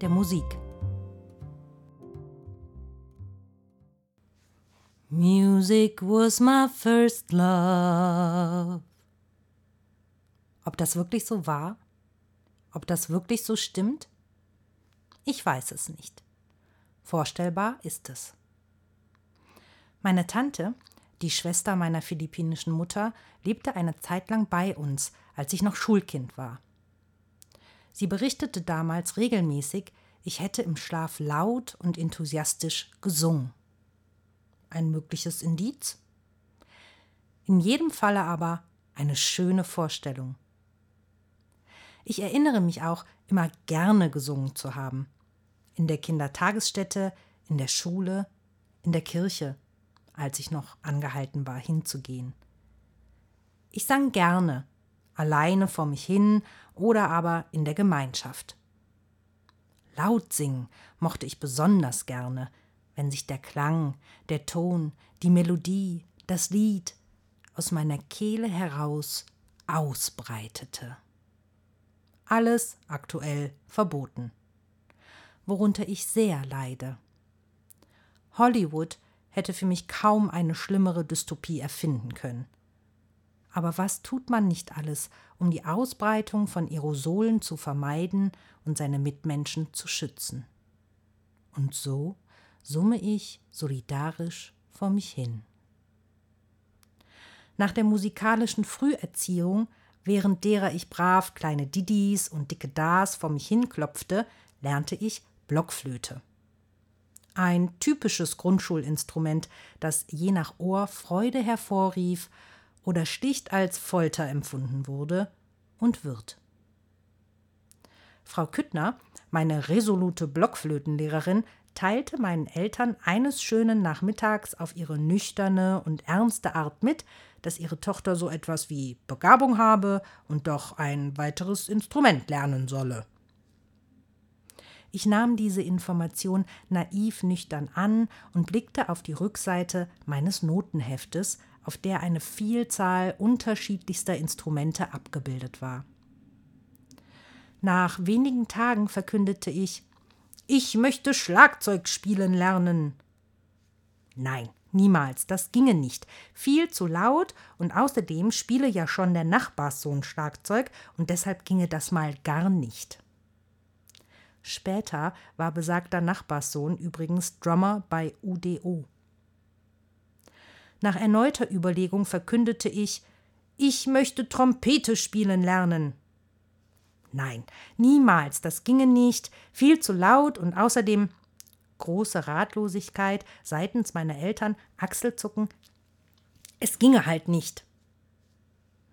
der Musik. Music was my first love. Ob das wirklich so war? Ob das wirklich so stimmt? Ich weiß es nicht. Vorstellbar ist es. Meine Tante, die Schwester meiner philippinischen Mutter, lebte eine Zeit lang bei uns, als ich noch Schulkind war. Sie berichtete damals regelmäßig, ich hätte im Schlaf laut und enthusiastisch gesungen. Ein mögliches Indiz? In jedem Falle aber eine schöne Vorstellung. Ich erinnere mich auch, immer gerne gesungen zu haben. In der Kindertagesstätte, in der Schule, in der Kirche, als ich noch angehalten war, hinzugehen. Ich sang gerne, alleine vor mich hin oder aber in der Gemeinschaft. Laut singen mochte ich besonders gerne, wenn sich der Klang, der Ton, die Melodie, das Lied aus meiner Kehle heraus ausbreitete. Alles aktuell verboten, worunter ich sehr leide. Hollywood hätte für mich kaum eine schlimmere Dystopie erfinden können. Aber was tut man nicht alles, um die Ausbreitung von Aerosolen zu vermeiden und seine Mitmenschen zu schützen? Und so summe ich solidarisch vor mich hin. Nach der musikalischen Früherziehung, während derer ich brav kleine Didis und dicke Das vor mich hinklopfte, lernte ich Blockflöte. Ein typisches Grundschulinstrument, das je nach Ohr Freude hervorrief oder schlicht als Folter empfunden wurde und wird. Frau Küttner, meine resolute Blockflötenlehrerin, teilte meinen Eltern eines schönen Nachmittags auf ihre nüchterne und ernste Art mit, dass ihre Tochter so etwas wie Begabung habe und doch ein weiteres Instrument lernen solle. Ich nahm diese Information naiv nüchtern an und blickte auf die Rückseite meines Notenheftes, auf der eine Vielzahl unterschiedlichster Instrumente abgebildet war. Nach wenigen Tagen verkündete ich, ich möchte Schlagzeug spielen lernen. Nein, niemals, das ginge nicht. Viel zu laut und außerdem spiele ja schon der Nachbarssohn Schlagzeug und deshalb ginge das mal gar nicht. Später war besagter Nachbarssohn übrigens Drummer bei UDO. Nach erneuter Überlegung verkündete ich, ich möchte Trompete spielen lernen. Nein, niemals, das ginge nicht, viel zu laut und außerdem große Ratlosigkeit seitens meiner Eltern, Achselzucken. Es ginge halt nicht.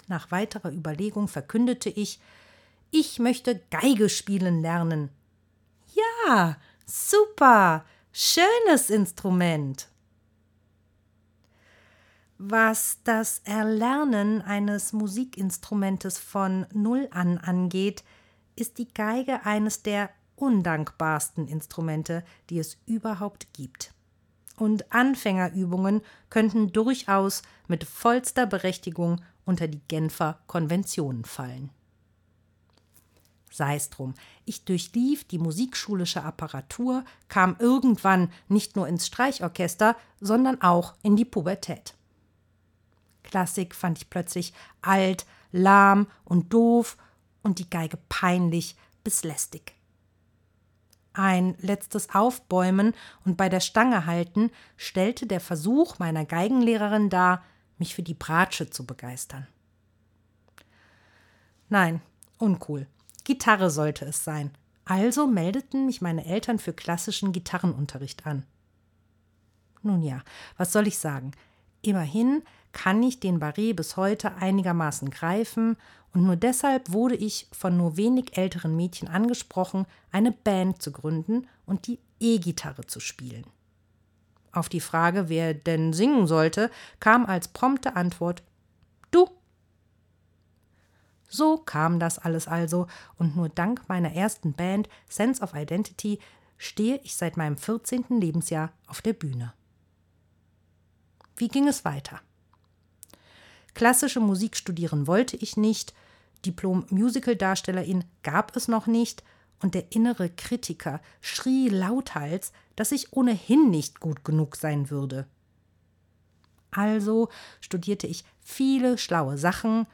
Nach weiterer Überlegung verkündete ich, ich möchte Geige spielen lernen. Ja, super, schönes Instrument. Was das Erlernen eines Musikinstrumentes von Null an angeht, ist die Geige eines der undankbarsten Instrumente, die es überhaupt gibt. Und Anfängerübungen könnten durchaus mit vollster Berechtigung unter die Genfer Konventionen fallen. Sei es drum, ich durchlief die musikschulische Apparatur, kam irgendwann nicht nur ins Streichorchester, sondern auch in die Pubertät. Klassik fand ich plötzlich alt, lahm und doof und die Geige peinlich bis lästig. Ein letztes Aufbäumen und bei der Stange halten stellte der Versuch meiner Geigenlehrerin dar, mich für die Bratsche zu begeistern. Nein, uncool. Gitarre sollte es sein. Also meldeten mich meine Eltern für klassischen Gitarrenunterricht an. Nun ja, was soll ich sagen? Immerhin kann ich den Barret bis heute einigermaßen greifen Und nur deshalb wurde ich von nur wenig älteren Mädchen angesprochen, eine Band zu gründen und die E-Gitarre zu spielen. Auf die Frage, wer denn singen sollte, kam als prompte Antwort Du. So kam das alles also, und nur dank meiner ersten Band Sense of Identity stehe ich seit meinem 14. Lebensjahr auf der Bühne. Wie ging es weiter? Klassische Musik studieren wollte ich nicht, Diplom-Musical-Darstellerin gab es noch nicht, und der innere Kritiker schrie lauthals, dass ich ohnehin nicht gut genug sein würde. Also studierte ich viele schlaue Sachen,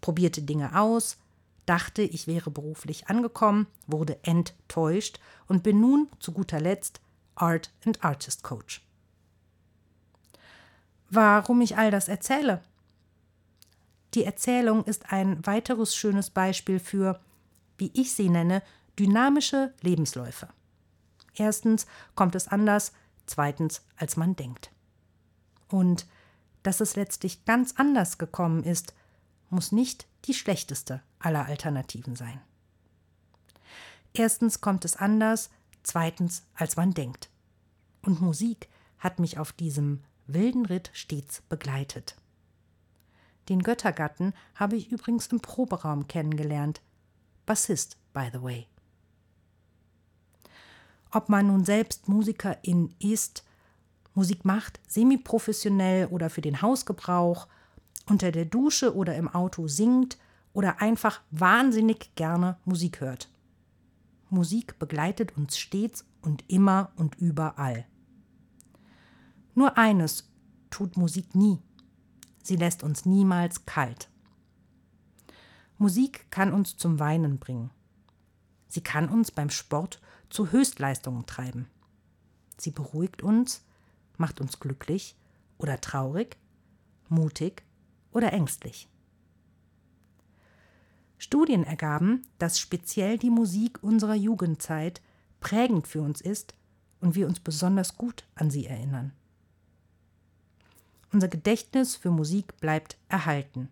probierte Dinge aus, dachte, ich wäre beruflich angekommen, wurde enttäuscht und bin nun zu guter Letzt Art and Artist Coach. Warum ich all das erzähle? Die Erzählung ist ein weiteres schönes Beispiel für, wie ich sie nenne, dynamische Lebensläufe. Erstens kommt es anders, zweitens als man denkt. Und dass es letztlich ganz anders gekommen ist, muss nicht die schlechteste aller Alternativen sein. Erstens kommt es anders, zweitens als man denkt. Und Musik hat mich auf diesem wilden Ritt stets begleitet. Den Göttergatten habe ich übrigens im Proberaum kennengelernt. Bassist, by the way. Ob man nun selbst Musikerin ist, Musik macht, semiprofessionell oder für den Hausgebrauch, unter der Dusche oder im Auto singt oder einfach wahnsinnig gerne Musik hört. Musik begleitet uns stets und immer und überall. Nur eines tut Musik nie. Sie lässt uns niemals kalt. Musik kann uns zum Weinen bringen. Sie kann uns beim Sport zu Höchstleistungen treiben. Sie beruhigt uns, macht uns glücklich oder traurig, mutig oder ängstlich. Studien ergaben, dass speziell die Musik unserer Jugendzeit prägend für uns ist und wir uns besonders gut an sie erinnern. Unser Gedächtnis für Musik bleibt erhalten.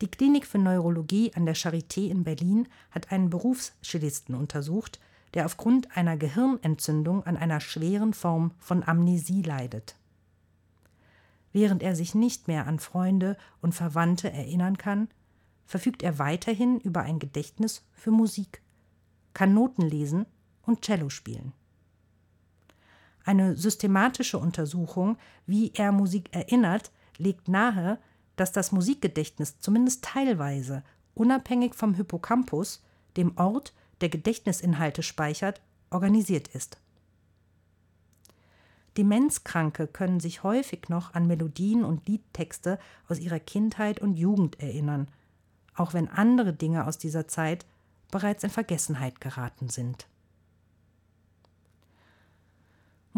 Die Klinik für Neurologie an der Charité in Berlin hat einen Berufschellisten untersucht, der aufgrund einer Gehirnentzündung an einer schweren Form von Amnesie leidet. Während er sich nicht mehr an Freunde und Verwandte erinnern kann, verfügt er weiterhin über ein Gedächtnis für Musik, kann Noten lesen und Cello spielen. Eine systematische Untersuchung, wie er Musik erinnert, legt nahe, dass das Musikgedächtnis zumindest teilweise, unabhängig vom Hippocampus, dem Ort, der Gedächtnisinhalte speichert, organisiert ist. Demenzkranke können sich häufig noch an Melodien und Liedtexte aus ihrer Kindheit und Jugend erinnern, auch wenn andere Dinge aus dieser Zeit bereits in Vergessenheit geraten sind.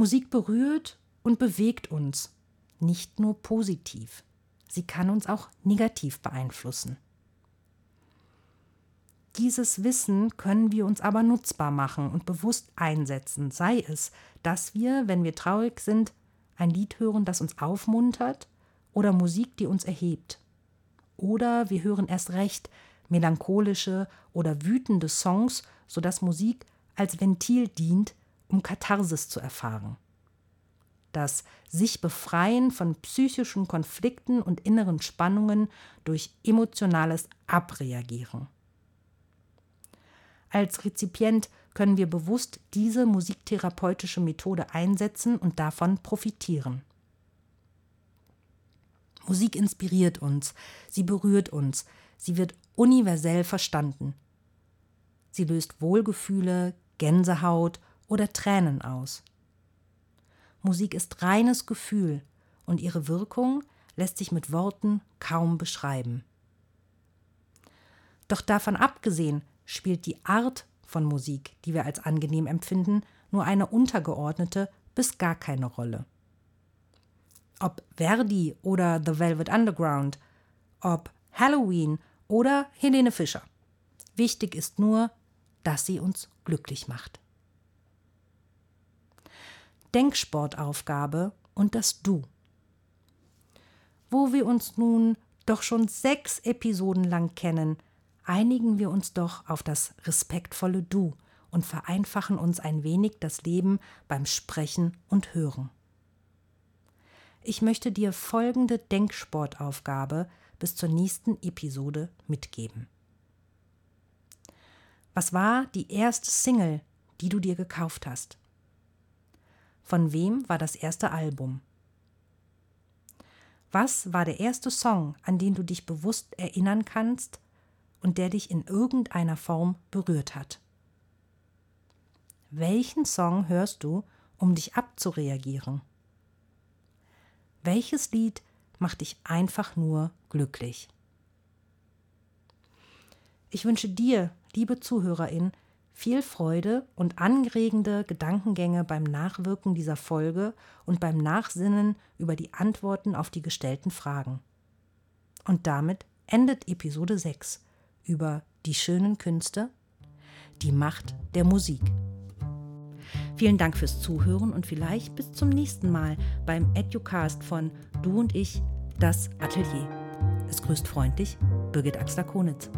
Musik berührt und bewegt uns, nicht nur positiv. Sie kann uns auch negativ beeinflussen. Dieses Wissen können wir uns aber nutzbar machen und bewusst einsetzen, sei es, dass wir, wenn wir traurig sind, ein Lied hören, das uns aufmuntert, oder Musik, die uns erhebt. Oder wir hören erst recht melancholische oder wütende Songs, sodass Musik als Ventil dient, um Katharsis zu erfahren. Das sich befreien von psychischen Konflikten und inneren Spannungen durch emotionales Abreagieren. Als Rezipient können wir bewusst diese musiktherapeutische Methode einsetzen und davon profitieren. Musik inspiriert uns, sie berührt uns, sie wird universell verstanden. Sie löst Wohlgefühle, Gänsehaut oder Tränen aus. Musik ist reines Gefühl und ihre Wirkung lässt sich mit Worten kaum beschreiben. Doch davon abgesehen spielt die Art von Musik, die wir als angenehm empfinden, nur eine untergeordnete bis gar keine Rolle. Ob Verdi oder The Velvet Underground, ob Halloween oder Helene Fischer. Wichtig ist nur, dass sie uns glücklich macht. Denksportaufgabe und das Du. Wo wir uns nun doch schon sechs Episoden lang kennen, einigen wir uns doch auf das respektvolle Du und vereinfachen uns ein wenig das Leben beim Sprechen und Hören. Ich möchte dir folgende Denksportaufgabe bis zur nächsten Episode mitgeben. Was war die erste Single, die du dir gekauft hast? Von wem war das erste Album? Was war der erste Song, an den du dich bewusst erinnern kannst und der dich in irgendeiner Form berührt hat? Welchen Song hörst du, um dich abzureagieren? Welches Lied macht dich einfach nur glücklich? Ich wünsche dir, liebe Zuhörerin, viel Freude und anregende Gedankengänge beim Nachwirken dieser Folge und beim Nachsinnen über die Antworten auf die gestellten Fragen. Und damit endet Episode 6 über die schönen Künste, die Macht der Musik. Vielen Dank fürs Zuhören und vielleicht bis zum nächsten Mal beim Educast von Du und ich, das Atelier. Es grüßt freundlich Birgit Axler-Konitz.